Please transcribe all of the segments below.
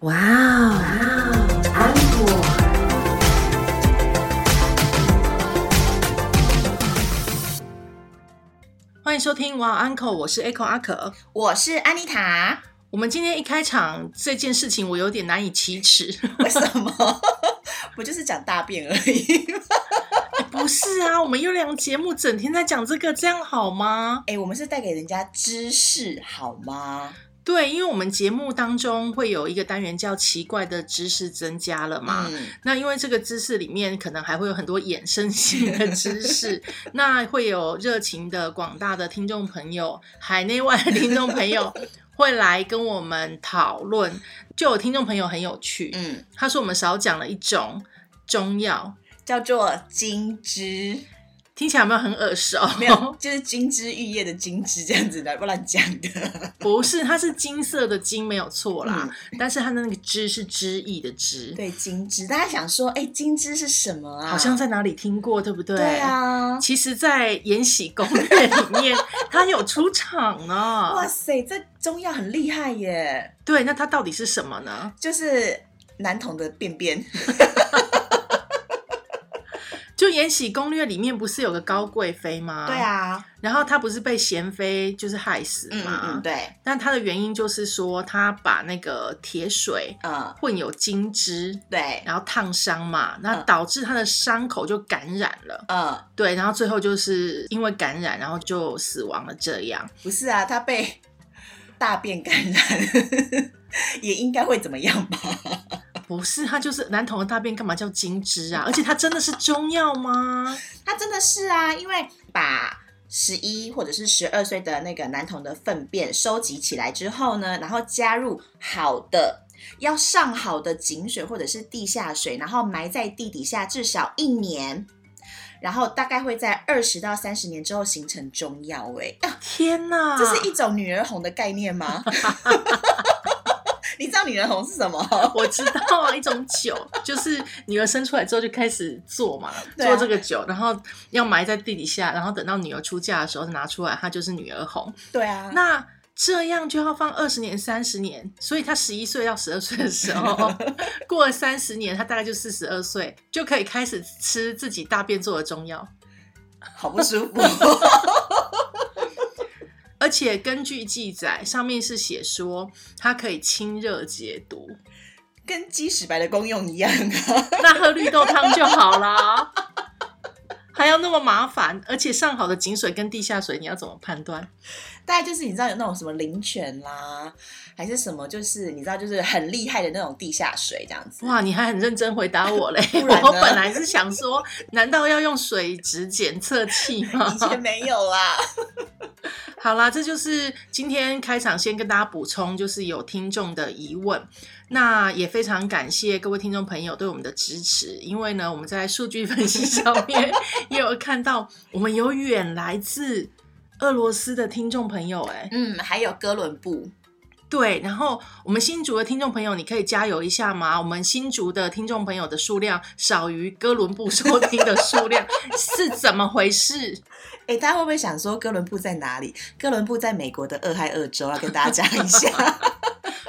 哇哦，安果。欢迎收听哇，Uncle，我是 Echo 阿可。我是安妮塔，我们今天一开场这件事情，我有点难以启齿。为什么？不就是讲大便而已吗？不是啊，我们优良节目整天在讲这个，这样好吗？哎、我们是带给人家知识好吗？对，因为我们节目当中会有一个单元叫“奇怪的知识增加了”嘛。嗯，那因为这个知识里面可能还会有很多衍生性的知识，那会有热情的广大的听众朋友，海内外的听众朋友 会来跟我们讨论。就有听众朋友很有趣，嗯，他说我们少讲了一种中药，叫做金枝，听起来有没有很耳熟？没有，就是金枝玉叶的金枝这样子的，不乱讲的。不是，它是金色的金，没有错啦。嗯但是它的那个枝是枝意的枝，对，金枝，大家想说，哎、金枝是什么啊？好像在哪里听过，对不对？对。啊。其实，在《延禧攻略》里面，它有出场呢。哇塞，这中药很厉害耶！对，那它到底是什么呢？就是男童的便便，就《延禧攻略》里面不是有个高贵妃吗？对。啊，然后她不是被贤妃就是害死嗯吗？嗯嗯，对，但她的原因就是说，她把那个铁水嗯，混有金汁，对，然后烫伤嘛，那嗯导致她的伤口就感染了。嗯，对，然后最后就是因为感染，然后就死亡了。这样，不是啊，她被大便感染，也应该会怎么样吧？不是他就是男童的大便，干嘛叫金枝啊？而且它真的是中药吗？它真的是啊，因为把十一或者是十二岁的那个男童的粪便收集起来之后呢，然后加入好的。要上好的井水或者是地下水，然后埋在地底下至少一年，然后大概会在二十到三十年之后形成中药。哎，啊天哪！这是一种女儿红的概念吗？你知道女儿红是什么？我知道啊，一种酒，就是女儿生出来之后就开始做嘛，啊做这个酒，然后要埋在地底下，然后等到女儿出嫁的时候拿出来，它就是女儿红。对啊，那这样就要放二十年、三十年，所以她十一岁到十二岁的时候，过了三十年，她大概就四十二岁，就可以开始吃自己大便做的中药。好不舒服。而且根据记载，上面是写说它可以清热解毒，跟鸡屎白的功用一样啊！那喝绿豆汤就好啦。还要那么麻烦，而且上好的井水跟地下水，你要怎么判断？大概就是你知道有那种什么灵泉啦，还是什么，就是你知道就是很厉害的那种地下水这样子。哇，你还很认真回答我嘞！我本来是想说，难道要用水质检测器吗以？前没有啦，好啦，这就是今天开场先跟大家补充，就是有听众的疑问，那也非常感谢各位听众朋友对我们的支持，因为呢，我们在数据分析上面也有看到，我们有远来自俄罗斯的听众朋友、哎，嗯，还有哥伦布，对，然后我们新竹的听众朋友，你可以加油一下吗？我们新竹的听众朋友的数量少于哥伦布收听的数量，是怎么回事？哎，大家会不会想说哥伦布在哪里？哥伦布在美国的俄亥俄州，要跟大家讲一下。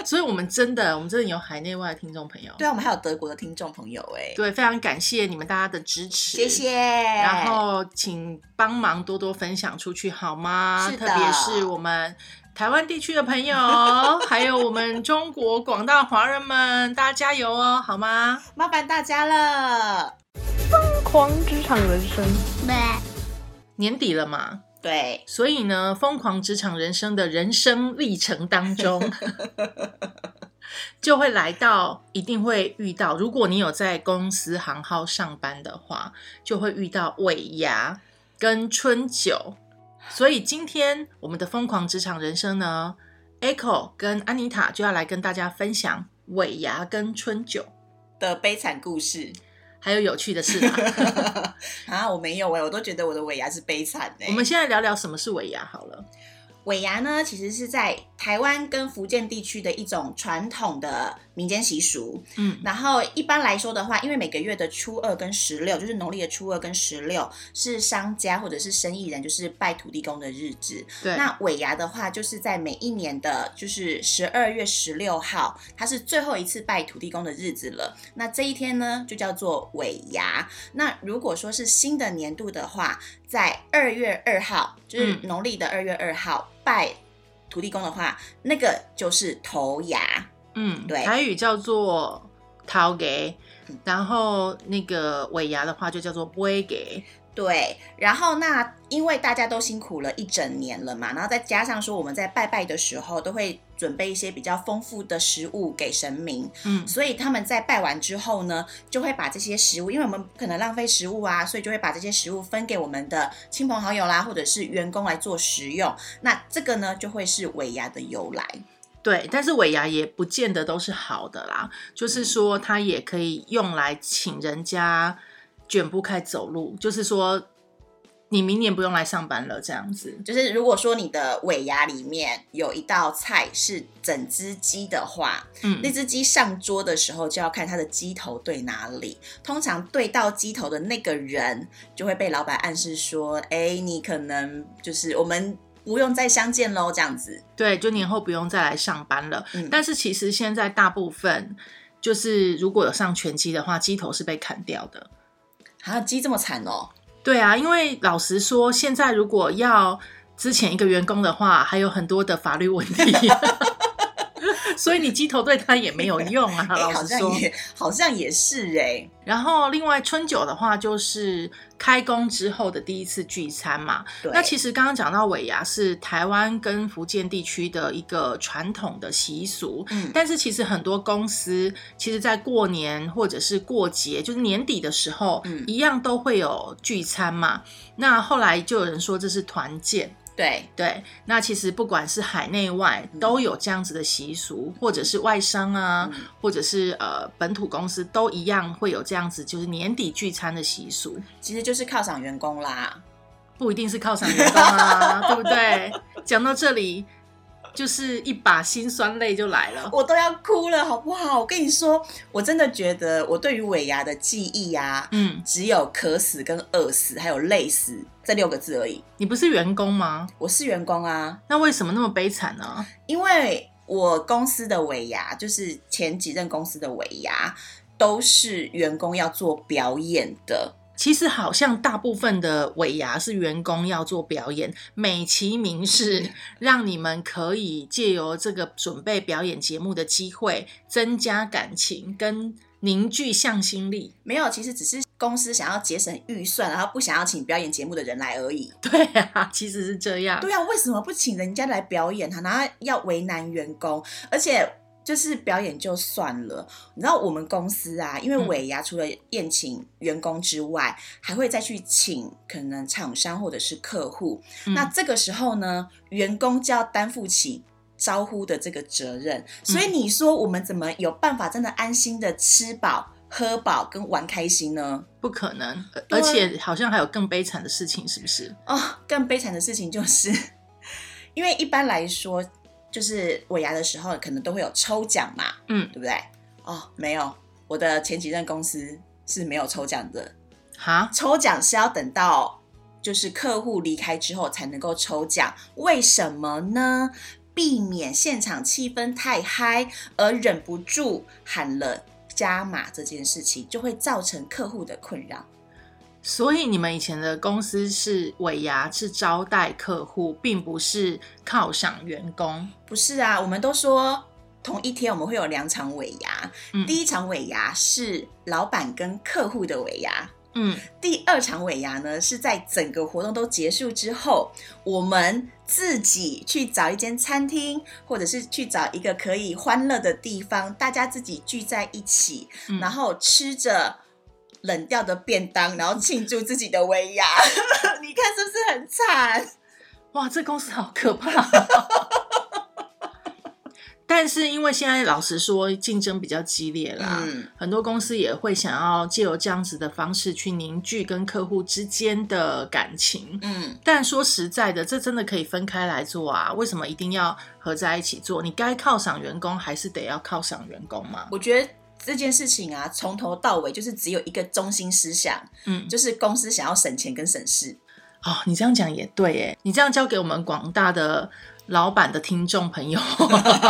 所以，我们真的，我们真的有海内外的听众朋友。对啊，我们还有德国的听众朋友，哎，对，非常感谢你们大家的支持，谢谢。然后请帮忙多多分享出去好吗？是特别是我们台湾地区的朋友，还有我们中国广大华人们，大家加油哦，好吗？麻烦大家了。疯狂职场人生，年底了嘛，对，所以呢，疯狂职场人生的人生历程当中，就会来到，一定会遇到。如果你有在公司行号上班的话，就会遇到尾牙跟春酒。所以今天我们的疯狂职场人生呢，Echo 跟安妮塔就要来跟大家分享尾牙跟春酒，的悲惨故事还有有趣的事吗。啊，我没有哎、我都觉得我的尾牙是悲惨的、我们现在聊聊什么是尾牙好了。尾牙呢，其实是在台湾跟福建地区的一种传统的民间习俗。嗯，然后一般来说的话，因为每个月的初二跟十六，就是农历的初二跟十六，是商家或者是生意人就是拜土地公的日子。对，那尾牙的话，就是在每一年的，就是十二月十六号，它是最后一次拜土地公的日子了。那这一天呢，就叫做尾牙。那如果说是新的年度的话，在二月二号，就是嗯农历的二月二号、拜土地公的话，那个就是头牙。嗯，对台语叫做桃给嗯，然后那个尾牙的话就叫做龟给。对，然后那因为大家都辛苦了一整年了嘛，然后再加上说我们在拜拜的时候都会准备一些比较丰富的食物给神明，嗯，所以他们在拜完之后呢，就会把这些食物，因为我们不可能浪费食物啊，所以就会把这些食物分给我们的亲朋好友啦，或者是员工来做食用。那这个呢，就会是尾牙的由来。对，但是尾牙也不见得都是好的啦，就是说它也可以用来请人家卷不开走路，就是说你明年不用来上班了这样子。就是如果说你的尾牙里面有一道菜是整只鸡的话，嗯那只鸡上桌的时候就要看它的鸡头对哪里。通常对到鸡头的那个人，就会被老板暗示说：“哎，你可能就是我们不用再相见喽。”这样子。对，就年后不用再来上班了。嗯但是其实现在大部分就是如果有上拳击的话，鸡头是被砍掉的。啊，鸡这么惨哦！对啊，因为老实说，现在如果要之前一个员工的话，还有很多的法律问题，所以你鸡头对他也没有用啊。老实说，像也好像也是哎。然后另外春酒的话，就是开工之后的第一次聚餐嘛。那其实刚刚讲到尾牙是台湾跟福建地区的一个传统的习俗，嗯但是其实很多公司其实，在过年或者是过节，就是年底的时候，嗯一样都会有聚餐嘛。那后来就有人说这是团建。对对，那其实不管是海内外都有这样子的习俗，或者是外商啊，嗯或者是呃本土公司都一样会有这样子，就是年底聚餐的习俗，其实就是犒赏员工啦。不一定是犒赏员工啊，对不对？讲到这里，就是一把辛酸泪就来了。我都要哭了，好不好？我跟你说，我真的觉得我对于尾牙的记忆啊，嗯，只有渴死跟饿死，还有累死这六个字而已。你不是员工吗？我是员工啊，那为什么那么悲惨呢？因为我公司的尾牙，就是前几任公司的尾牙，都是员工要做表演的。其实好像大部分的尾牙是员工要做表演，美其名是 让你们可以借由这个准备表演节目的机会，增加感情跟凝聚向心力。没有，其实只是公司想要节省预算，然后不想要请表演节目的人来而已。对啊，其实是这样。对啊，为什么不请人家来表演他，然后要为难员工？而且就是表演就算了，你知道我们公司啊，因为嗯尾牙除了宴请员工之外，还会再去请可能厂商或者是客户。嗯那这个时候呢，员工就要担负起。招呼的这个责任，所以你说我们怎么有办法真的安心的吃饱、喝饱跟玩开心呢？不可能，而且好像还有更悲惨的事情，是不是？哦，更悲惨的事情就是，因为一般来说，就是尾牙的时候可能都会有抽奖嘛，嗯，对不对？哦，没有，我的前几任公司是没有抽奖的，哈，抽奖是要等到就是客户离开之后才能够抽奖，为什么呢？避免现场气氛太嗨而忍不住喊了加码这件事情，就会造成客户的困扰。所以你们以前的公司是尾牙是招待客户，并不是犒赏员工。不是啊，我们都说同一天我们会有两场尾牙，嗯第一场尾牙是老板跟客户的尾牙，嗯，第二场尾牙呢是在整个活动都结束之后，我们自己去找一间餐厅，或者是去找一个可以欢乐的地方，大家自己聚在一起，嗯然后吃着。冷掉的便当，然后庆祝自己的威亚，你看是不是很惨？哇，这公司好可怕。但 但是因为现在老实说，竞争比较激烈啦，嗯很多公司也会想要借由这样子的方式去凝聚跟客户之间的感情。嗯，但说实在的，这真的可以分开来做啊？为什么一定要合在一起做？你该犒赏员工，还是得要犒赏员工嘛？我觉得这件事情啊，从头到尾就是只有一个中心思想，嗯，就是公司想要省钱跟省事。哦，你这样讲也对耶，你这样教给我们广大的老板的听众朋友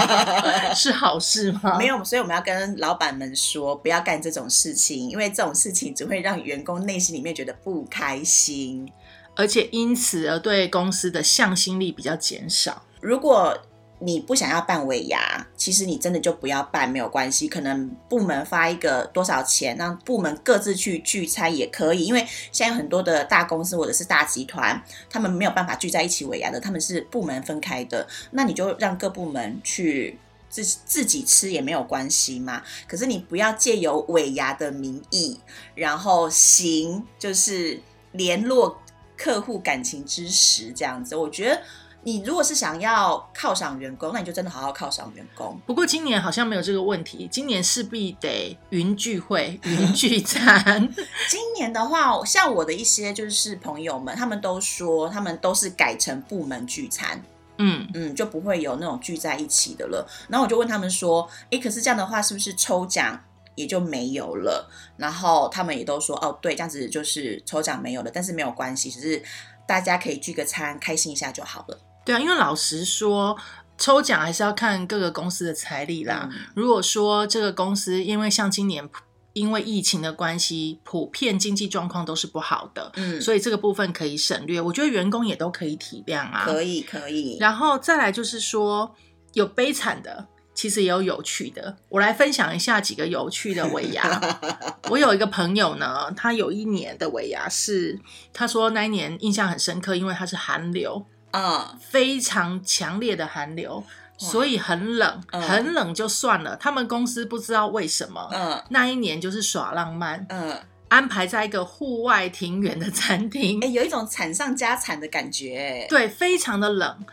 是好事吗？没有，所以我们要跟老板们说，不要干这种事情，因为这种事情只会让员工内心里面觉得不开心。而且因此而对公司的向心力比较减少。如果你不想要办尾牙，其实你真的就不要办，没有关系。可能部门发一个多少钱，让部门各自去聚餐也可以。因为现在很多的大公司或者是大集团，他们没有办法聚在一起尾牙的，他们是部门分开的。那你就让各部门去自自己吃也没有关系嘛。可是你不要借由尾牙的名义，然后行就是联络客户感情之时这样子。我觉得。你如果是想要犒赏员工，那你就真的好好犒赏员工。不过今年好像没有这个问题，今年势必得云聚会、云聚餐。今年的话，像我的一些就是朋友们，他们都说他们都是改成部门聚餐，嗯，嗯，就不会有那种聚在一起的了。然后我就问他们说，诶，可是这样的话，是不是抽奖也就没有了？然后他们也都说，哦，对，这样子就是抽奖没有了，但是没有关系，只是大家可以聚个餐，开心一下就好了。对啊，因为老实说，抽奖还是要看各个公司的财力啦。嗯如果说这个公司因为像今年因为疫情的关系，普遍经济状况都是不好的，嗯，所以这个部分可以省略。我觉得员工也都可以体谅啊。可以可以。然后再来就是说，有悲惨的，其实也有有趣的。我来分享一下几个有趣的尾牙。我有一个朋友呢，他有一年的尾牙是，他说那一年印象很深刻，因为他是寒流，嗯非常强烈的寒流，所以很冷，嗯很冷就算了。他们公司不知道为什么。嗯那一年就是耍浪漫，嗯，安排在一个户外庭园的餐厅哎、，有一种惨上加惨的感觉，对，非常的冷。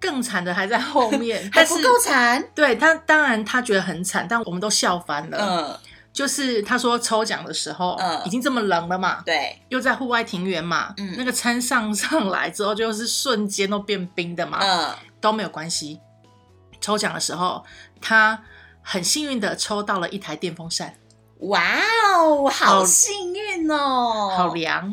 更惨的还在后面，还不够惨。对他，当然他觉得很惨，但我们都笑翻了。嗯，就是他说抽奖的时候，嗯。已经这么冷了嘛，对，又在户外庭园嘛，嗯。那个餐上上来之后，就是瞬间都变冰的嘛，嗯，都没有关系。抽奖的时候，他很幸运的抽到了一台电风扇，哇哦，好好幸运哦，好凉，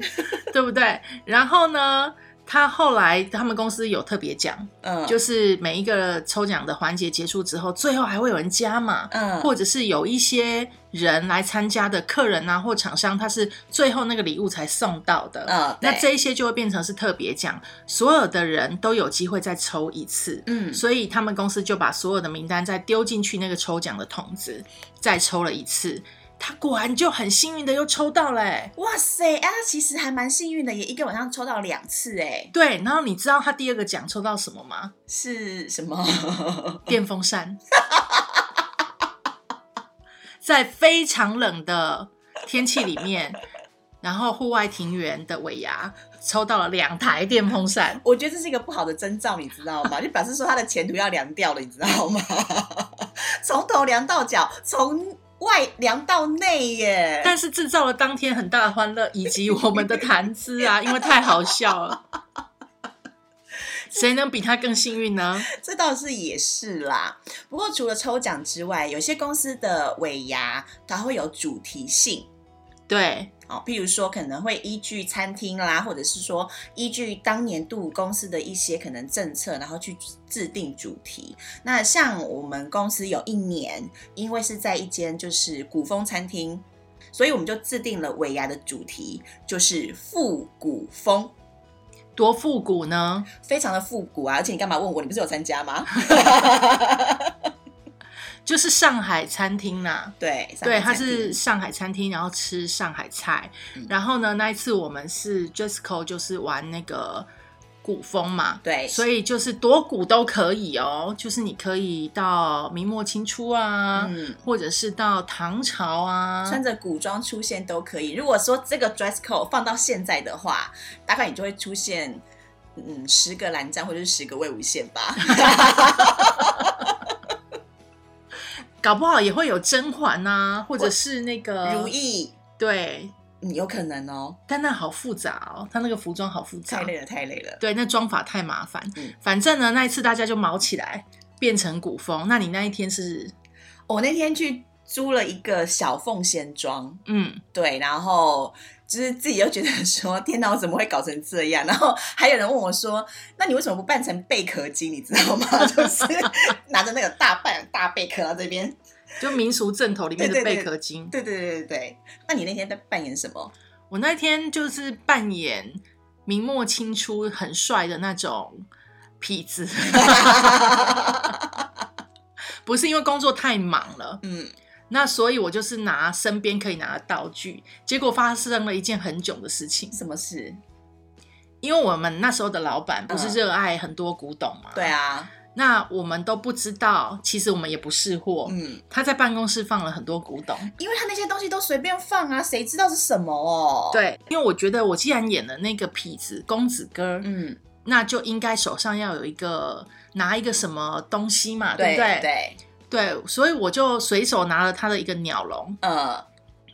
对不对？然后呢，他后来他们公司有特别奖，嗯，就是每一个抽奖的环节结束之后，最后还会有人加码，嗯，或者是有一些人来参加的客人啊或厂商，他是最后那个礼物才送到的。嗯，那这一些就会变成是特别奖，所有的人都有机会再抽一次。嗯所以他们公司就把所有的名单再丢进去那个抽奖的桶子，再抽了一次。他果然就很幸运的又抽到了、欸，哇塞，啊，他其实还蛮幸运的，也一个晚上抽到两次，哎，对。然后你知道他第二个奖抽到什么吗？是什么？电风扇，在非常冷的天气里面，然后户外庭园的尾牙抽到了两台电风扇。我觉得这是一个不好的征兆，你知道吗？就表示说他的前途要凉掉了，你知道吗？从头凉到脚，从外凉到内耶。但是制造了当天很大的欢乐，以及我们的谈资啊，因为太好笑了。谁能比他更幸运呢？这倒是也是啦。不过除了抽奖之外，有些公司的尾牙它会有主题性。对，哦，譬如说可能会依据餐厅啦，或者是说依据当年度公司的一些可能政策，然后去制定主题。那像我们公司有一年，因为是在一间就是古风餐厅，所以我们就制定了尾牙的主题，就是复古风，多复古呢？非常的复古啊！而且你干嘛问我？你不是有参加吗？就是上海餐厅呐、对，对，它是上海餐厅，然后吃上海菜。嗯然后呢，那一次我们是 Jesco，就是玩那个古风嘛，对，所以就是多古都可以哦，就是你可以到明末清初啊，嗯。或者是到唐朝啊，穿着古装出现都可以。如果说这个 dress code 放到现在的话，大概你就会出现，嗯，十个蓝章或者是十个魏无羡吧。搞不好也会有甄嬛呐，或者是那个如意，对，嗯，有可能哦。但那好复杂哦，他那个服装好复杂太，累了，太累了。对，那妆法太麻烦。嗯反正呢，那一次大家就毛起来，变成古风。那你那一天是我那天去租了一个小凤仙妆，嗯，对，然后就是自己又觉得 说，天哪，我怎么会搞成这样？然后还有人问我说，那你为什么不扮成贝壳精？你知道吗？就是拿着那个大半大贝壳到这边。就民俗正头里面的贝壳精。对对对对对。那你那天在扮演什么？我那天就是扮演明末清初很帅的那种痞子，不是因为工作太忙了，嗯，那所以我就是拿身边可以拿的道具，结果发生了一件很囧的事情，什么事？因为我们那时候的老板不是嗯热爱很多古董嘛，对，啊，那我们都不知道，其实我们也不识货，嗯，他在办公室放了很多古董。因为他那些东西都随便放啊，谁知道是什么哦？，对，因为我觉得我既然演了那个痞子公子哥，嗯，那就应该手上要有一个拿一个什么东西嘛，对对不对？对，对所以我就随手拿了他的一个鸟笼，呃，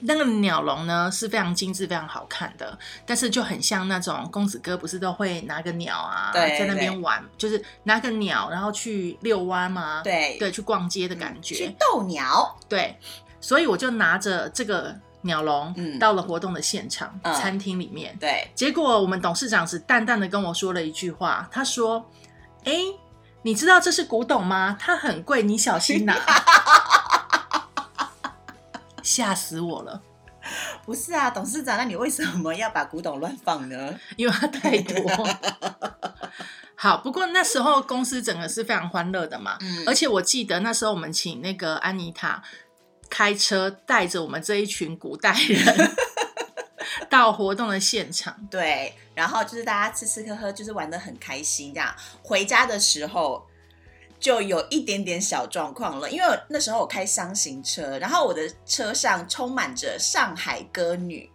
那个鸟笼呢是非常精致、非常好看的，但是就很像那种公子哥不是都会拿个鸟啊，对在那边玩，就是拿个鸟然后去遛弯嘛，对对，去逛街的感去觉，斗鸟，对，所以我就拿着这个鸟笼、嗯到了活动的现场、嗯餐厅里面，对，结果我们董事长只淡淡的跟我说了一句话，他说：“哎，你知道这是古董吗？它很贵，你小心拿。”吓死我了，不是啊，董事长，那你为什么要把古董乱放呢？因为它太多。好，不过那时候公司整个是非常欢乐的嘛，嗯而且我记得那时候我们请那个安妮塔开车带着我们这一群古代人到活动的现场。对，然后就是大家吃吃喝喝，就是玩的很开心，这样回家的时候就有一点点小状况了，因为那时候我开箱型车，然后我的车上充满着上海歌女。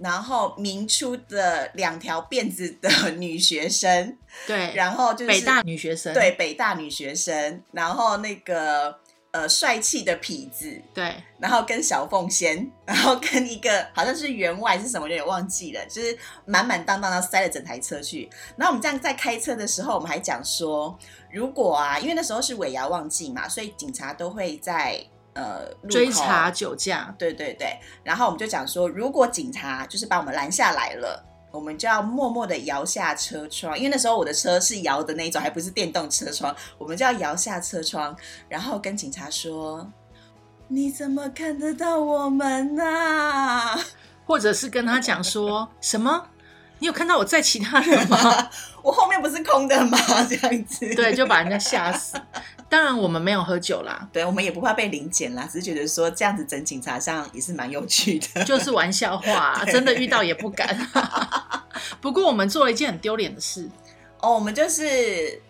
然后明初的两条辫子的女学生，对，然后就是北大女学生，对北大女学生，然后那个呃帅气的痞子，对然后跟小凤仙，然后跟一个好像是员外是什么，有点忘记了，就是满满当当的塞了整台车去。然后我们这样在开车的时候，我们还讲说，如果啊，因为那时候是尾牙旺季嘛，所以警察都会在呃追查。酒驾，对对对，然后我们就讲说，如果警察就是把我们拦下来了。我们就要默默的摇下车窗，因为那时候我的车是摇的那一种，还不是电动车窗。我们就要摇下车窗，然后跟警察说：“你怎么看得到我们呐、或者是跟他讲说什么？你有看到我在其他人吗？我后面不是空的吗？这样子。对，就把人家吓死。当然我们没有喝酒啦，对，我们也不怕被临检啦，只是觉得说这样子整警察上也是蛮有趣的。就是玩笑话、对真的遇到也不敢。不过我们做了一件很丢脸的事，哦，我们就是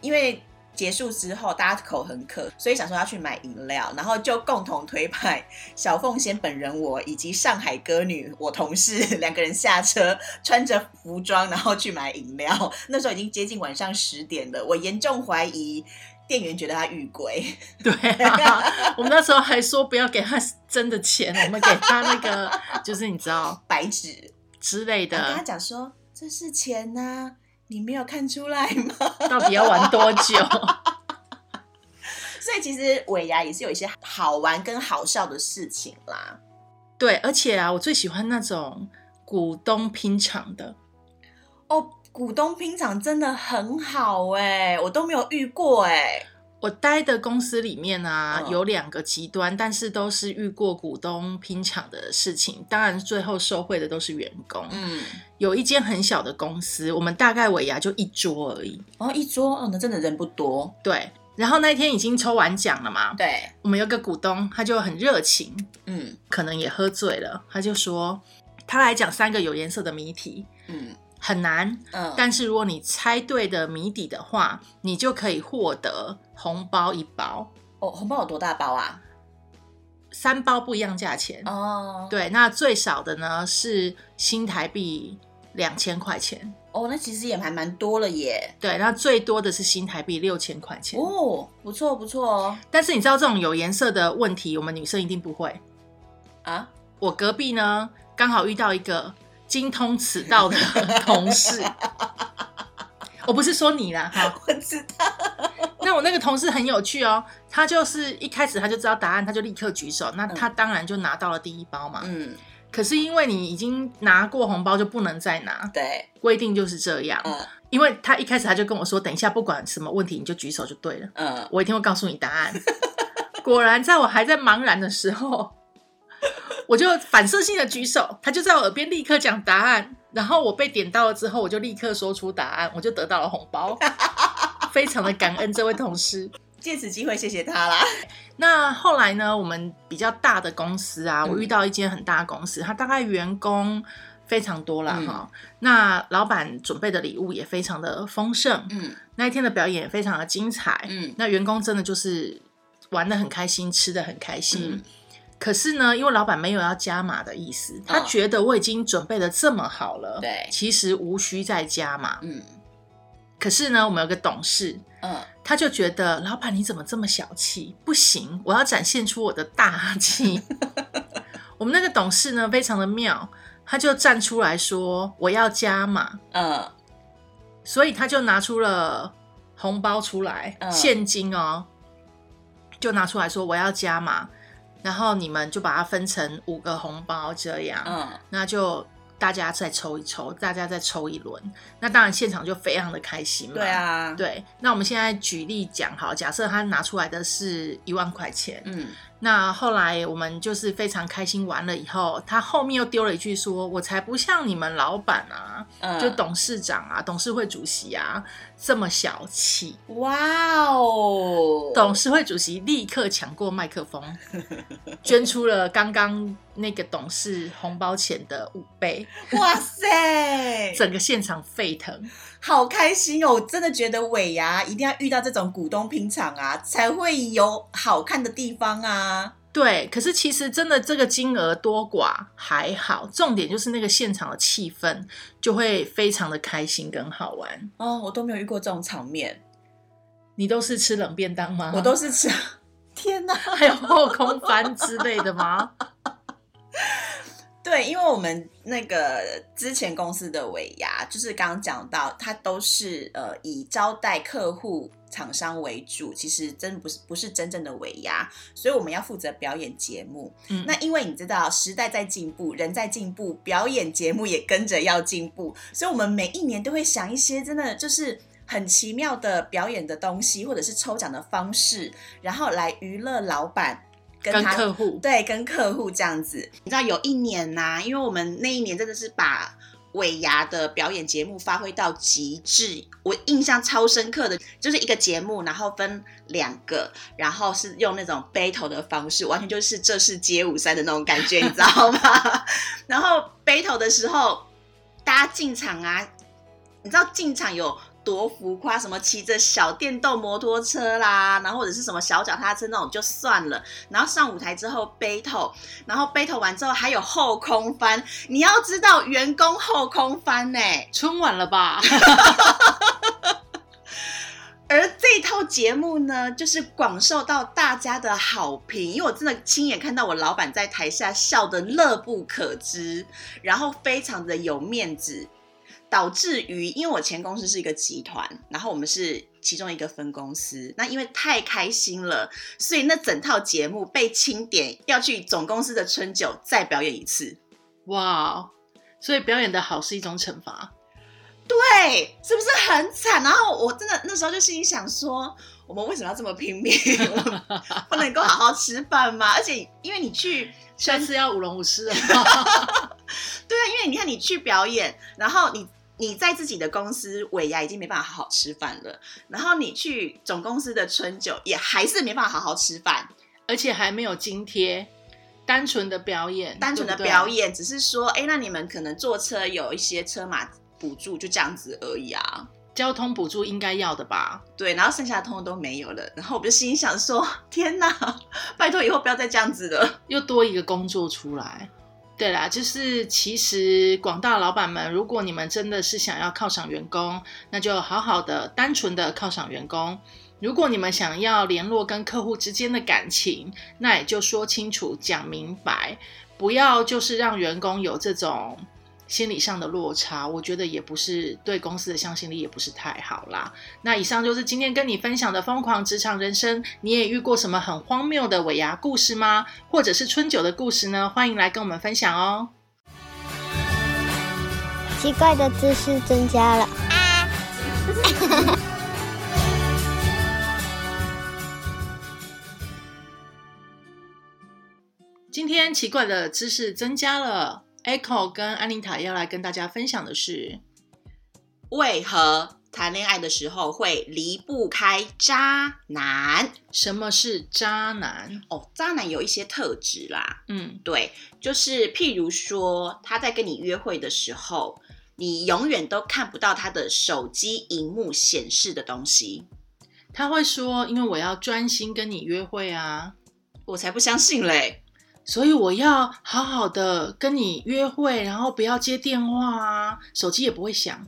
因为结束之后大家口很渴，所以想说要去买饮料，然后就共同推派小凤仙本人我以及上海歌女我同事两个人下车，穿着服装然后去买饮料。那时候已经接近晚上十点了，我严重怀疑。店员觉得他遇鬼，对啊，我们那时候还说不要给他真的钱，我们给他那个就是你知道白纸，之类然后跟他的，讲说这是钱呐、你没有看出来吗？到底要玩多久？所以其实尾牙也是有一些好玩跟好笑的事情啦。对，而且啊，我最喜欢那种股东拼场的，哦，股东拼场真的很好哎、我都没有遇过哎、我待的公司里面啊，嗯有两个极端，但是都是遇过股东拼抢的事情。当然，最后受贿的都是员工。嗯，有一间很小的公司，我们大概尾牙就一桌而已。哦一桌，哦，那真的人不多。对，然后那一天已经抽完奖了嘛，对，我们有个股东，他就很热情，嗯可能也喝醉了，他就说他来讲三个有颜色的谜题，嗯很难，嗯，但是如果你猜对的谜底的话，你就可以获得红包一包，哦，红包有多大包啊？三包不一样价钱。哦，对，那最少的呢是新台币两千块钱。哦，那其实也还蛮多了耶。对，那最多的是新台币六千块钱。哦，不错不错哦。但是你知道这种有颜色的问题，我们女生一定不会。啊，我隔壁呢，刚好遇到一个精通此道的 同事。我不是说你啦，哈，我知道。那我那个同事很有趣哦，他就是一开始他就知道答案，他就立刻举手，那他当然就拿到了第一包嘛。嗯，可是因为你已经拿过红包，就不能再拿，对，规定就是这样。嗯因为他一开始他就跟我说，等一下不管什么问题你就举手就对了，嗯，我一定会告诉你答案。果然在我还在茫然的时候，我就反射性的举手，他就在我耳边立刻讲答案，然后我被点到了之后，我就立刻说出答案，我就得到了红包，非常的感恩这位同事。借此机会谢谢他啦。那后来呢，我们比较大的公司啊，嗯我遇到一间很大的公司，它大概员工非常多啦。嗯哈、那老板准备的礼物也非常的丰盛，嗯那一天的表演也非常的精彩，嗯那员工真的就是玩的很开心，吃的很开心。嗯可是呢，因为老板没有要加码的意思，他哦觉得我已经准备的这么好了，对。其实无需再加码。嗯。可是呢，我们有个董事，嗯，他就觉得老板你怎么这么小气？不行，我要展现出我的大气。我们那个董事呢，非常的妙，他就站出来说我要加码，嗯。所以他就拿出了红包出来，嗯。现金哦，就拿出来说我要加码，然后你们就把它分成五个红包这样，嗯那就大家再抽一抽，大家再抽一轮，那当然现场就非常的开心嘛。对啊，，对，那我们现在举例讲好，假设他拿出来的是一万块钱，嗯那后来我们就是非常开心完了以后，他后面又丢了一句说：“我才不像你们老板啊，嗯，就董事长啊、董事会主席啊这么小气。”哇哦，董事会主席立刻抢过麦克风，捐出了刚刚那个董事红包钱的五倍，哇塞，整个现场沸腾。好开心哦！我真的觉得尾牙一定要遇到这种股东拼场啊，才会有好看的地方啊。对，可是其实真的这个金额多寡还好，重点就是那个现场的气氛就会非常的开心跟好玩。哦，我都没有遇过这种场面，你都是吃冷便当吗？我都是吃。天哪！还有后空翻之类的吗？对，因为我们那个之前公司的尾牙，就是刚刚讲到，它都是呃以招待客户、厂商为主，其实真不是不是真正的尾牙，所以我们要负责表演节目。嗯，那因为你知道时代在进步，人在进步，表演节目也跟着要进步，所以我们每一年都会想一些真的就是很奇妙的表演的东西，或者是抽奖的方式，然后来娱乐老板。跟跟客户对，跟客户这样子。你知道有一年呐、因为我们那一年真的是把尾牙的表演节目发挥到极致，我印象超深刻的，就是一个节目，然后分两个，然后是用那种 battle 的方式，完全就是这是街舞赛的那种感觉，你知道吗？然后 battle 的时候，大家进场啊，你知道进场有。多浮夸，什么骑着小电动摩托车啦，然后或者是什么小脚踏车那种就算了，然后上舞台之后 battle，然后 battle 完之后还有后空翻，你要知道员工后空翻呢、春晚了吧？而这套节目呢，就是广受到大家的好评，因为我真的亲眼看到我老板在台下笑得乐不可支，然后非常的有面子，导致于因为我前公司是一个集团，然后我们是其中一个分公司，那因为太开心了，所以那整套节目被清点，要去总公司的春酒再表演一次。哇，所以表演的好是一种惩罚。对，是不是很惨？然后我真的那时候就心里想说，我们为什么要这么拼命？不能够好好吃饭吗？而且因为你去下次要舞龙舞狮了。对啊，因为你看你去表演，然后你你在自己的公司尾牙已经没办法好好吃饭了，然后你去总公司的春酒也还是没办法好好吃饭，而且还没有津贴，单纯的表演，单纯的表演只是说，哎，那你们可能坐车有一些车马补助，就这样子而已啊。交通补助应该要的吧？对，然后剩下的通通都没有了，然后我就心想说：天哪，拜托以后不要再这样子了。又多一个工作出来。对啦，就是其实广大老板们，如果你们真的是想要犒赏员工，那就好好的、单纯的犒赏员工；如果你们想要联络跟客户之间的感情，那也就说清楚、讲明白，不要就是让员工有这种心理上的落差。我觉得也不是对公司的向心力也不是太好啦。那以上就是今天跟你分享的疯狂职场人生。你也遇过什么很荒谬的尾牙故事吗？或者是春酒的故事呢？欢迎来跟我们分享哦。奇怪的知识增加了。今天奇怪的知识增加了，Echo 跟安妮塔要来跟大家分享的是，为何谈恋爱的时候会离不开渣男？什么是渣男？哦，渣男有一些特质啦，嗯，对，就是譬如说他在跟你约会的时候，你永远都看不到他的手机荧幕显示的东西。他会说，因为我要专心跟你约会啊，我才不相信嘞！所以我要好好的跟你约会，然后不要接电话啊，手机也不会响。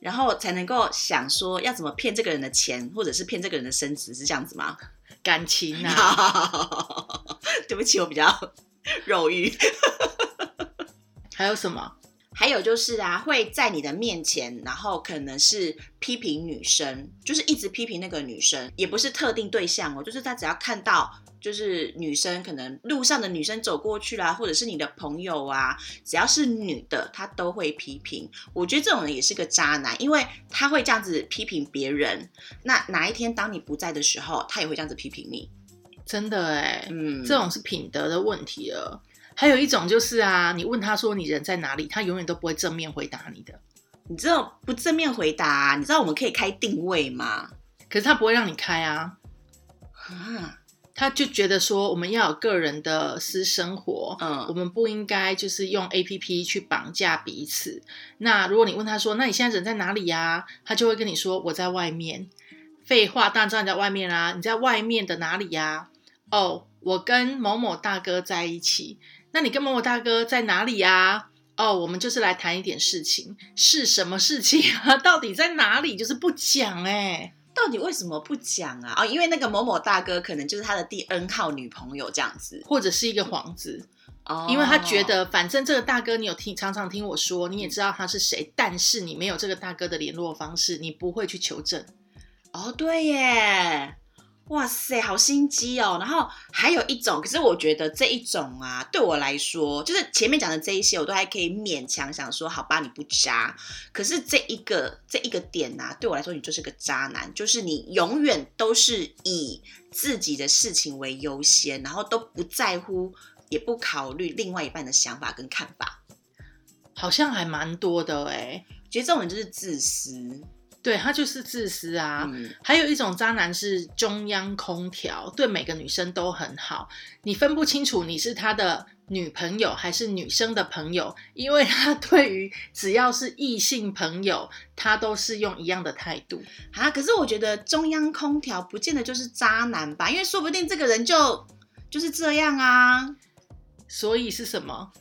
然后才能够想说要怎么骗这个人的钱，或者是骗这个人的身子，是这样子吗？感情啊，对不起，我比较 肉欲。还有什么？还有就是啊，会在你的面前，然后可能是批评女生，就是一直批评那个女生，也不是特定对象哦，就是他只要看到就是女生，可能路上的女生走过去啦，或者是你的朋友啊，只要是女的，她都会批评。我觉得这种人也是个渣男，因为他会这样子批评别人，那哪一天当你不在的时候，他也会这样子批评你。真的哎，嗯，这种是品德的问题了。还有一种就是啊，你问他说你人在哪里，他永远都不会正面回答你的。你知道不正面回答、你知道我们可以开定位吗？可是他不会让你开啊，啊，他就觉得说我们要有个人的私生活，嗯我们不应该就是用 A P P 去绑架彼此。那如果你问他说，那你现在人在哪里呀、他就会跟你说我在外面。废话，当然知道你在外面啦、你在外面的哪里呀、哦，我跟某某大哥在一起。那你跟某某大哥在哪里呀、哦，我们就是来谈一点事情，是什么事情啊？到底在哪里？就是不讲哎、到底为什么不讲啊？哦，因为那个某某大哥可能就是他的第 N 号女朋友这样子，或者是一个幌子，哦因为他觉得反正这个大哥你有听常常听我说，你也知道他是谁，但是你没有这个大哥的联络方式，你不会去求证。哦，对耶，哇塞，好心机哦。然后还有一种，可是我觉得这一种啊，对我来说，就是前面讲的这一些，我都还可以勉强想说，好吧，你不渣。可是这一个这一个点啊，对我来说，你就是个渣男，就是你永远都是以自己的事情为优先，然后都不在乎，也不考虑另外一半的想法跟看法。好像还蛮多的哎、觉得这种人就是自私。对他就是自私啊。嗯，还有一种渣男是中央空调，对每个女生都很好，你分不清楚你是他的女朋友还是女生的朋友，因为他 对于只要是异性朋友，他都是用一样的态度。啊，可是我觉得中央空调不见得就是渣男吧，因为说不定这个人就就是这样啊，所以是什么？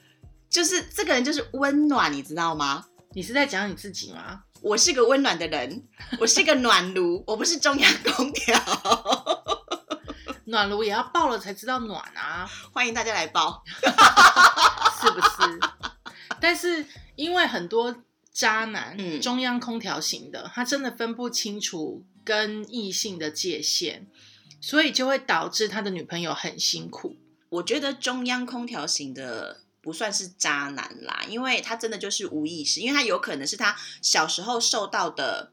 就是这个人就是温暖，你知道吗？你是在讲你自己吗？我是个温暖的人，我是个暖炉，我不是中央空调。暖炉也要爆了才知道暖啊，欢迎大家来爆。是不是？但是因为很多渣男，嗯中央空调型的，他真的分不清楚跟异性的界限，所以就会导致他的女朋友很辛苦。我觉得中央空调型的不算是渣男啦，因为他真的就是无意识，因为他有可能是他小时候受到的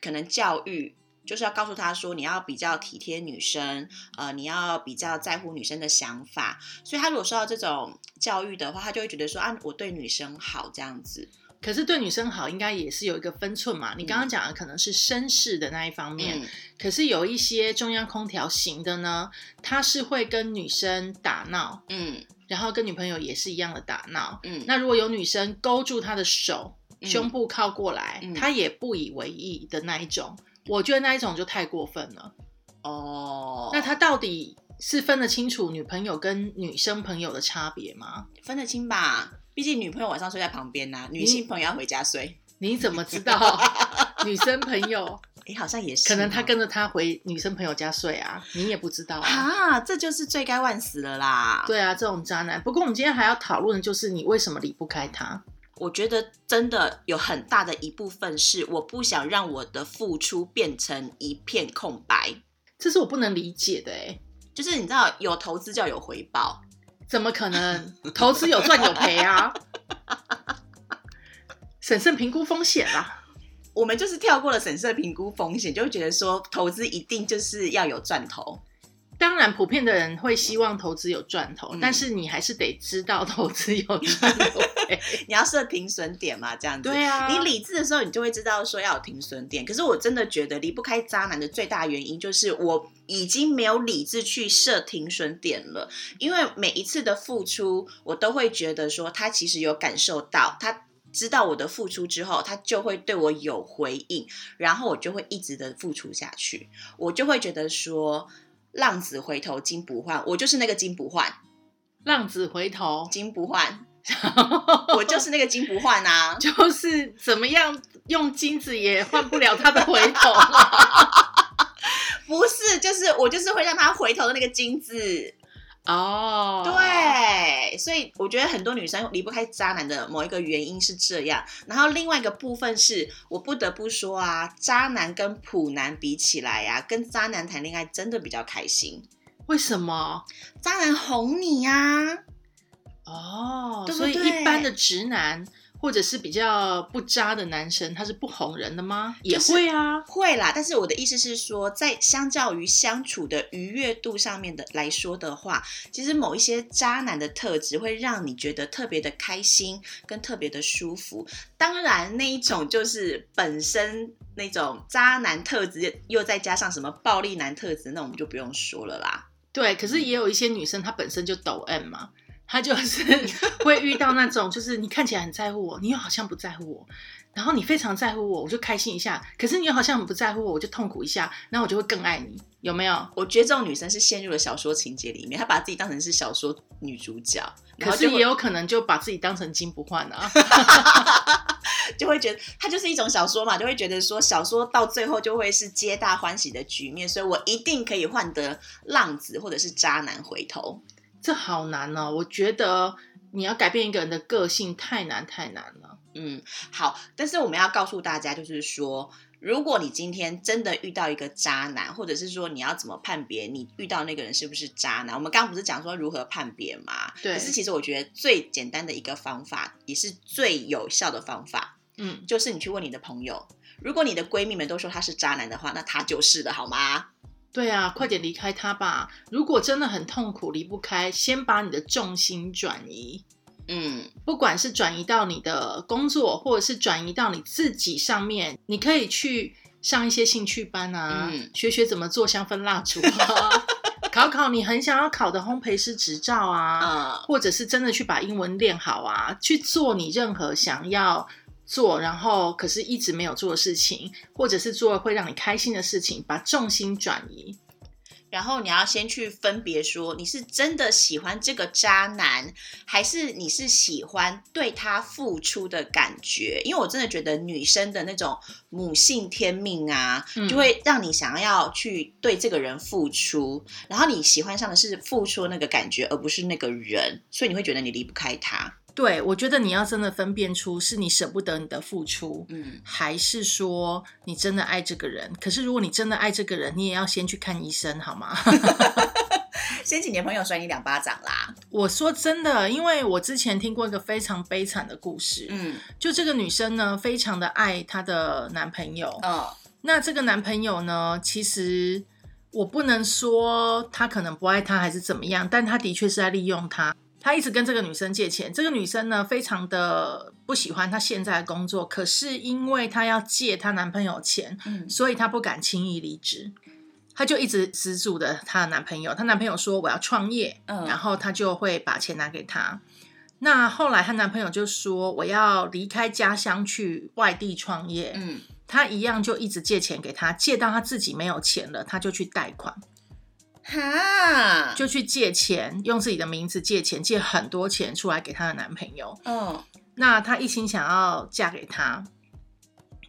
可能教育。就是要告诉他说，你要比较体贴女生，呃，你要比较在乎女生的想法，所以他如果受到这种教育的话，他就会觉得说啊，我对女生好这样子。可是对女生好，应该也是有一个分寸嘛。你刚刚讲的可能是绅士的那一方面，嗯可是有一些中央空调型的呢，他是会跟女生打闹，嗯然后跟女朋友也是一样的打闹。嗯，那如果有女生勾住他的手，嗯胸部靠过来，嗯他也不以为意的那一种，我觉得那一种就太过分了。哦，那他到底是分得清楚女朋友跟女生朋友的差别吗？分得清吧？毕竟女朋友晚上睡在旁边呐、女性朋友要回家睡。你怎么知道 女生朋友哎、好像也是哦，可能他跟着他回女生朋友家睡啊？你也不知道啊。啊，这就是罪该万死了啦。对啊，这种渣男。不过我们今天还要讨论的就是你为什么离不开他？我觉得真的有很大的一部分是我不想让我的付出变成一片空白。这是我不能理解的哎，就是你知道，有投资就要有回报。怎么可能？投资有赚有赔啊！审慎评估风险啦。我们就是跳过了审慎评估风险，就会觉得说投资一定就是要有赚头。当然，普遍的人会希望投资有赚头，嗯但是你还是得知道投资有赚头。你要设停损点嘛，这样子。对啊，你理智的时候，你就会知道说要有停损点。可是我真的觉得离不开渣男的最大原因，就是我已经没有理智去设停损点了。因为每一次的付出，我都会觉得说他其实有感受到，他知道我的付出之后，他就会对我有回应，然后我就会一直的付出下去。我就会觉得说，浪子回头金不换，我就是那个金不换，浪子回头，金不换，我就是那个金不换啊。就是怎么样用金子也换不了他的回头。不是，就是我就是会让他回头的那个金子。哦，，对，所以我觉得很多女生离不开渣男的某一个原因是这样。然后另外一个部分是我不得不说啊，渣男跟普男比起来呀、啊，跟渣男谈恋爱真的比较开心。为什么？渣男哄你呀、哦，所以对一般的直男或者是比较不渣的男生，他是不哄人的吗？也就是会啊。会啦，但是我的意思是说，在相较于相处的愉悦度上面的来说的话，其实某一些渣男的特质会让你觉得特别的开心，跟特别的舒服。当然，那一种就是本身那种渣男特质，又再加上什么暴力男特质，那我们就不用说了啦。对，可是也有一些女生，她本身就抖 M 嘛，她就是 会遇到那种，就是你看起来很在乎我，你又好像不在乎我，然后你非常在乎我，我就开心一下；可是你又好像很不在乎我，我就痛苦一下，然后我就会更爱你，有没有？我觉得这种女生是陷入了小说情节里面，她把自己当成是小说女主角，可是也有可能就把自己当成金不换啊。就会觉得它就是一种小说嘛，就会觉得说小说到最后就会是皆大欢喜的局面，所以我一定可以换得浪子或者是渣男回头。这好难哦，我觉得你要改变一个人的个性太难太难了。嗯，好，但是我们要告诉大家，就是说，如果你今天真的遇到一个渣男，或者是说你要怎么判别你遇到那个人是不是渣男？我们刚刚不是讲说如何判别吗？对可是其实我觉得最简单的一个方法，也是最有效的方法，嗯，就是你去问你的朋友，如果你的闺蜜们都说他是渣男的话，那他就是的，好吗？对啊，快点离开他吧。如果真的很痛苦离不开，先把你的重心转移。嗯，不管是转移到你的工作，或者是转移到你自己上面，你可以去上一些兴趣班啊，嗯学学怎么做香氛蜡烛啊，考考你很想要考的烘焙师执照啊，啊、或者是真的去把英文练好啊，去做你任何想要做，然后可是一直没有做的事情，或者是做会让你开心的事情，把重心转移。然后你要先去分别说，你是真的喜欢这个渣男，还是你是喜欢对他付出的感觉？因为我真的觉得女生的那种母性天命啊，嗯就会让你想要去对这个人付出，然后你喜欢上的是付出的那个感觉，而不是那个人，所以你会觉得你离不开他。对，我觉得你要真的分辨出是你舍不得你的付出，嗯，还是说你真的爱这个人？可是如果你真的爱这个人，你也要先去看医生，好吗？先请你的朋友甩你两巴掌啦。我说真的，因为我之前听过一个非常悲惨的故事，嗯就这个女生呢，非常的爱她的男朋友，嗯那这个男朋友呢，其实我不能说他可能不爱她还是怎么样，但他的确是在利用她。他一直跟这个女生借钱，这个女生呢非常的不喜欢她现在的工作，可是因为她要借她男朋友钱，嗯所以她不敢轻易离职。她就一直资助的她的男朋友，她男朋友说我要创业，嗯然后她就会把钱拿给他。那后来她男朋友就说我要离开家乡去外地创业，嗯她一样就一直借钱给他，借到她自己没有钱了，她就去贷款。哈，就去借钱，用自己的名字借钱，借很多钱出来给她的男朋友。嗯那她一心想要嫁给他，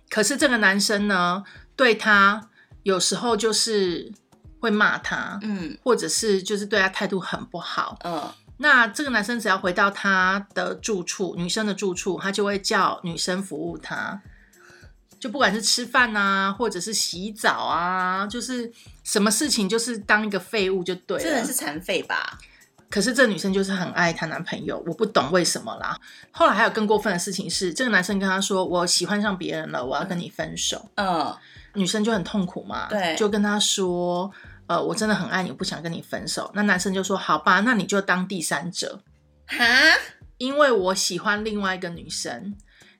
可是这个男生呢，对她有时候就是会骂她，嗯。或者是就是对她态度很不好。嗯。那这个男生只要回到他的住处，女生的住处，他就会叫女生服务他，就不管是吃饭啊，或者是洗澡啊，就是什么事情就是当一个废物就对了这人是。残废吧？可是这女生就是很爱她男朋友，我不懂为什么啦。后来还有更过分的事情是，这个男生跟她说：“我喜欢上别人了，我要跟你分手。嗯女生就很痛苦嘛，对就跟他说：“呃，我真的很爱你，我不想跟你分手。”那男生就说：“好吧，那你就当第三者。”哈，因为我喜欢另外一个女生。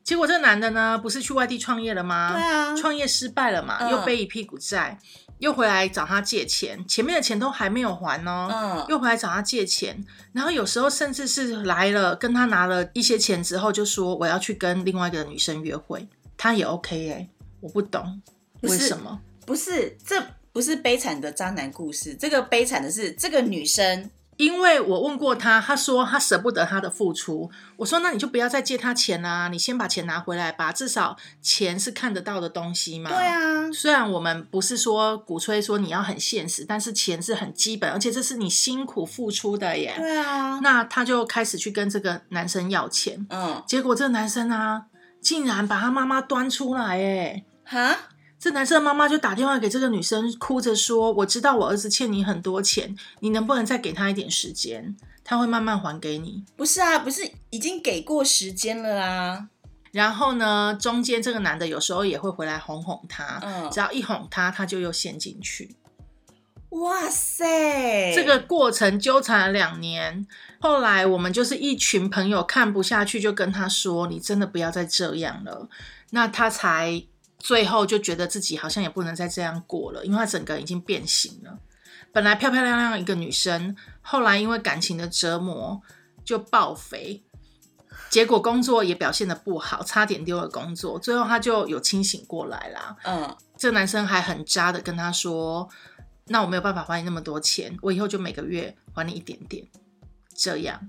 结果这个男的呢，不是去外地创业了吗？对啊。创业失败了嘛，嗯。又背一屁股债，又回来找他借钱，前面的钱都还没有还哦，嗯。又回来找他借钱，然后有时候甚至是来了跟他拿了一些钱之后，就说我要去跟另外一个女生约会，他也 OK 哎、我不懂不为什么。不是，这不是悲惨的渣男故事，这个悲惨的是这个女生，因为我问过他，他说他舍不得他的付出。我说那你就不要再借他钱啦、你先把钱拿回来吧，至少钱是看得到的东西嘛。对。啊，虽然我们不是说鼓吹说你要很现实，但是钱是很基本，而且这是你辛苦付出的耶。对啊，那他就开始去跟这个男生要钱，嗯，结果这个男生啊，竟然把他妈妈端出来，哎，哈，这男生的妈妈就打电话给这个女生，哭着说：“我知道我儿子欠你很多钱，你能不能再给他一点时间？他会慢慢还给你。不是啊，不是已经给过时间了啊，”然后呢，中间这个男的有时候也会回来哄哄她，嗯只要一哄她，他就又陷进去。哇塞，这个过程纠缠了两年，后来我们就是一群朋友看不下去，就跟他说：“你真的不要再这样了。”那他才最后就觉得自己好像也不能再这样过了，因为他整个人已经变形了。本来漂漂亮亮一个女生，后来因为感情的折磨就爆肥，结果工作也表现的不好，差点丢了工作。最后他就有清醒过来啦。嗯，这个男生还很渣的跟他说：“那我没有办法还你那么多钱，我以后就每个月还你一点点，这样。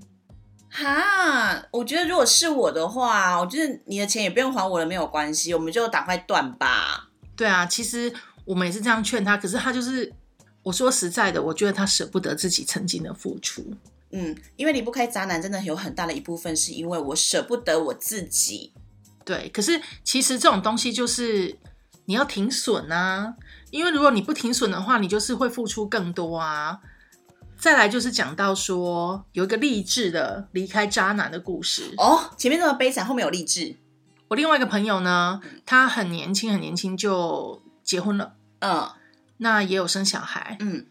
哈，我觉得如果是我的话，我觉得你的钱也不用还我了，没有关系，我们就打快断吧。”对啊，其实我们也是这样劝他，可是他就是我说实在的，我觉得他舍不得自己曾经的付出。嗯，因为离不开渣男，真的有很大的一部分是因为我舍不得我自己。对，可是其实这种东西就是你要停损啊，因为如果你不停损的话，你就是会付出更多啊。再来就是讲到说有一个励志的离开渣男的故事。哦，前面那么悲惨，后面有励志。我另外一个朋友呢，他很年轻，很年轻就结婚了，嗯那也有生小孩。嗯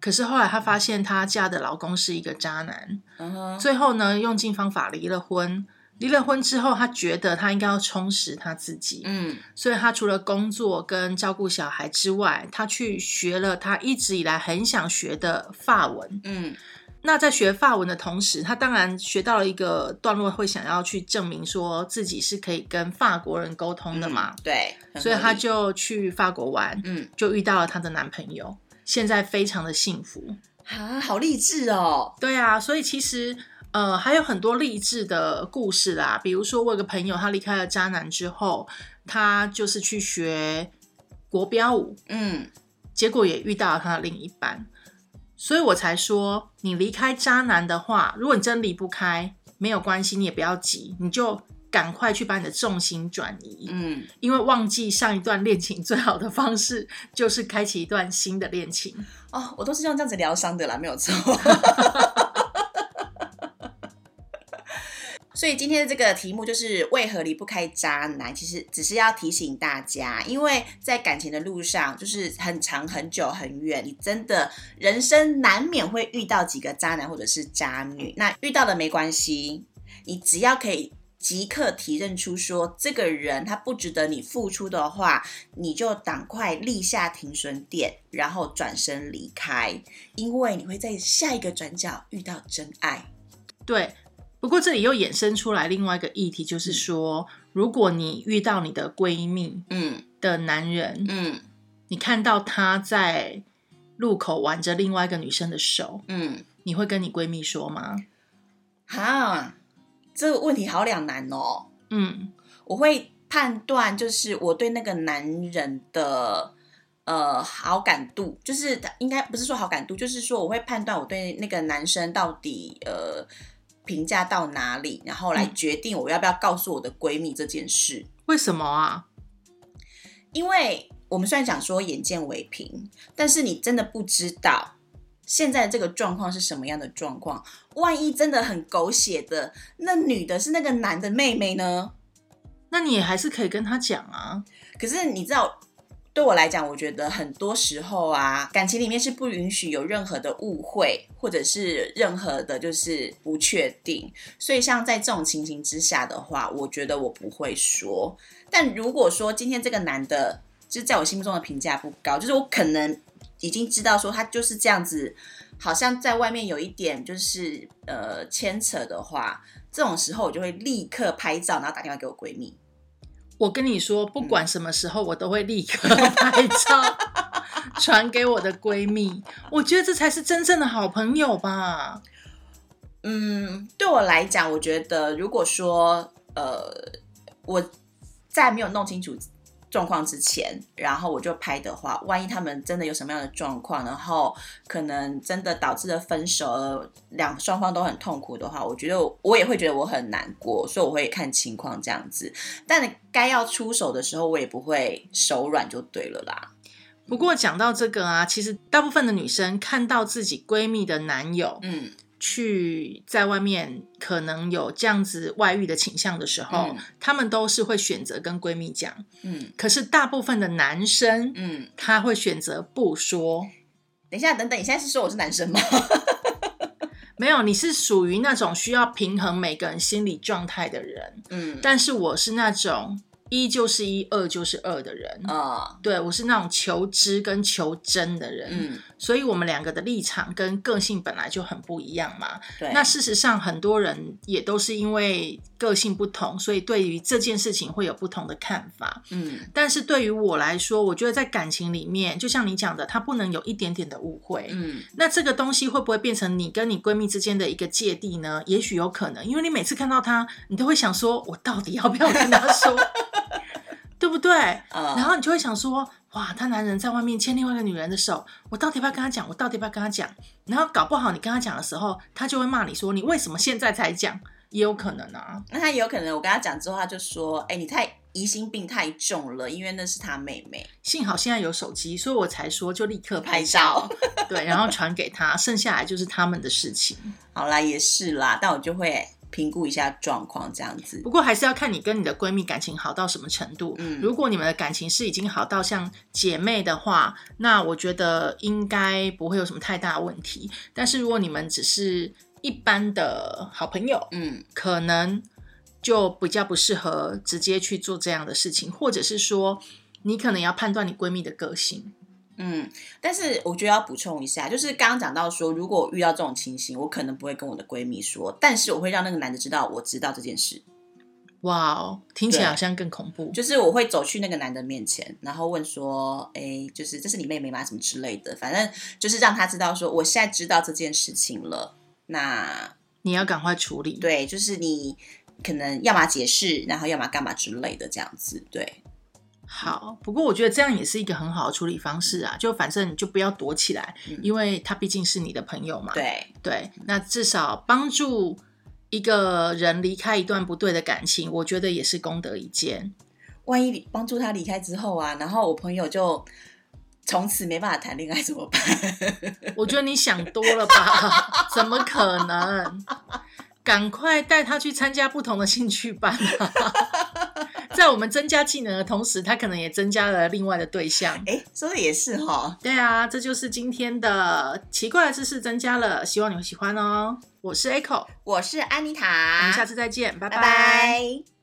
可是后来她发现她嫁的老公是一个渣男，嗯，最后呢用尽方法离了婚。离了婚之后，她觉得她应该要充实她自己，嗯所以她除了工作跟照顾小孩之外，她去学了她一直以来很想学的法文。嗯那在学法文的同时，她当然学到了一个段落，会想要去证明说自己是可以跟法国人沟通的嘛。嗯对，所以她就去法国玩，嗯就遇到了她的男朋友，现在非常的幸福。啊，好励志哦。对啊，所以其实呃还有很多励志的故事啦，比如说我有个朋友，他离开了渣男之后，他就是去学国标舞，嗯结果也遇到了他的另一半，所以我才说，你离开渣男的话，如果你真离不开，没有关系，你也不要急，你就赶快去把你的重心转移。嗯，因为忘记上一段恋情最好的方式就是开启一段新的恋情。哦，我都是用这样子疗伤的啦，没有错。所以今天的这个题目就是为何离不开渣男？其实只是要提醒大家，因为在感情的路上，就是很长、很久、很远，你真的人生难免会遇到几个渣男或者是渣女。那遇到了没关系，你只要可以即刻提认出说这个人他不值得你付出的话，你就赶快立下停损点，然后转身离开，因为你会在下一个转角遇到真爱。对，不过这里又衍生出来另外一个议题，就是说，如果你遇到你的闺蜜嗯。的男人，嗯。你看到他在路口挽着另外一个女生的手，嗯，你会跟你闺蜜说吗？哈，这个问题好两难哦。嗯，我会判断，就是我对那个男人的呃好感度，就是他应该不是说好感度，就是说我会判断我对那个男生到底呃评价到哪里，然后来嗯决定我要不要告诉我的闺蜜这件事。为什么啊？因为我们虽然讲说眼见为凭，但是你真的不知道现在这个状况是什么样的状况。万一真的很狗血的，那女的是那个男的妹妹呢？那你还是可以跟他讲啊。可是你知道，对我来讲，我觉得很多时候啊，感情里面是不允许有任何的误会，或者是任何的就是不确定。所以像在这种情形之下的话，我觉得我不会说。但如果说今天这个男的，就是在我心目中的评价不高，就是我可能已经知道说他就是这样子，好像在外面有一点就是呃牵扯的话，这种时候我就会立刻拍照，然后打电话给我闺蜜。我跟你说，不管什么时候，我都会立刻 拍照传给我的闺蜜。我觉得这才是真正的好朋友吧。嗯，对我来讲，我觉得如果说呃我在没有弄清楚状况之前，然后我就拍的话，万一他们真的有什么样的状况，然后可能真的导致了分手，而两双方都很痛苦的话，我觉得我也会觉得我很难过，所以我会看情况这样子。但该要出手的时候，我也不会手软就对了啦。不过讲到这个啊，其实大部分的女生看到自己闺蜜的男友嗯去在外面可能有这样子外遇的倾向的时候，嗯她们都是会选择跟闺蜜讲。嗯可是大部分的男生，嗯，他会选择不说。等一下，等等，你现在是说我是男生吗？没有，你是属于那种需要平衡每个人心理状态的人，嗯但是我是那种一就是一，二就是二的人。啊对我是那种求知跟求真的人，嗯，所以我们两个的立场跟个性本来就很不一样嘛。对，那事实上，很多人也都是因为个性不同，所以对于这件事情会有不同的看法。嗯但是对于我来说，我觉得在感情里面，就像你讲的，它不能有一点点的误会。嗯那这个东西会不会变成你跟你闺蜜之间的一个芥蒂呢？也许有可能，因为你每次看到她，你都会想说，我到底要不要跟她说，对不对？呃，然后你就会想说，哇，他男人在外面牵另外一个女人的手，我到底要不要跟他讲？我到底要不要跟他讲？然后搞不好你跟他讲的时候，他就会骂你说，你为什么现在才讲？也有可能啊。那他也有可能，我跟他讲之后，他就说：“哎、你太疑心病太重了，因为那是他妹妹。幸好现在有手机，所以我才说就立刻拍照，对，然后传给他，剩下来就是他们的事情。”好啦，也是啦，但我就会评估一下状况，这样子。不过还是要看你跟你的闺蜜感情好到什么程度。嗯如果你们的感情是已经好到像姐妹的话，那我觉得应该不会有什么太大的问题。但是如果你们只是一般的好朋友，嗯可能就比较不适合直接去做这样的事情，或者是说你可能要判断你闺蜜的个性。嗯，但是我觉得要补充一下，就是刚刚讲到说，如果我遇到这种情形，我可能不会跟我的闺蜜说，但是我会让那个男的知道我知道这件事，哇哦，听起来好像更恐怖。就是我会走去那个男的面前，然后问说：“哎，就是这是你妹妹吗？什么之类的，反正就是让他知道说我现在知道这件事情了。”那你要赶快处理。对，就是你可能要么解释，然后要么干嘛之类的这样子。对，好，不过我觉得这样也是一个很好的处理方式啊，就反正你就不要躲起来，嗯因为他毕竟是你的朋友嘛。对，对，那至少帮助一个人离开一段不对的感情，我觉得也是功德一件。万一帮助他离开之后啊，然后我朋友就从此没办法谈恋爱怎么办？我觉得你想多了吧？怎么可能？赶快带他去参加不同的兴趣班啊！在我们增加技能的同时，他可能也增加了另外的对象。哎，说的也是哈。对啊，这就是今天的奇怪的知识增加了，希望你们喜欢哦。我是 Echo，我是安妮塔我塔，们下次再见，拜拜拜